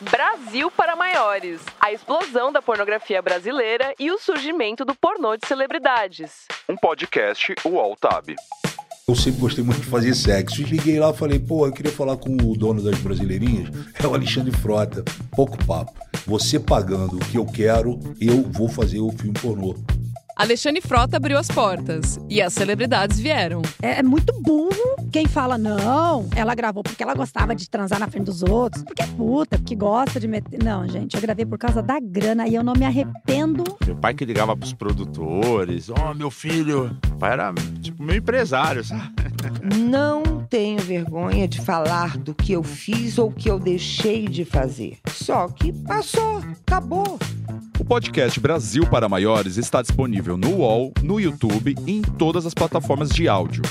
Brasil para maiores. A explosão da pornografia brasileira e o surgimento do pornô de celebridades. Um podcast UOL Tab. Eu sempre gostei muito de fazer sexo. E liguei lá e falei, pô, eu queria falar com o dono das brasileirinhas. É o Alexandre Frota. Pouco papo. Você pagando o que eu quero, eu vou fazer o filme pornô. Alexandre Frota abriu as portas e as celebridades vieram. É, é, muito burro quem fala, não, ela gravou porque ela gostava de transar na frente dos outros, porque é puta, porque gosta de meter. Não, gente, eu gravei por causa da grana e eu não me arrependo. Meu pai que ligava pros produtores, ó, oh, meu filho. O pai era tipo meu empresário, sabe? Não tenho vergonha de falar do que eu fiz ou que eu deixei de fazer. Só que passou, acabou. O podcast Brasil para Maiores está disponível no UOL, no YouTube e em todas as plataformas de áudio.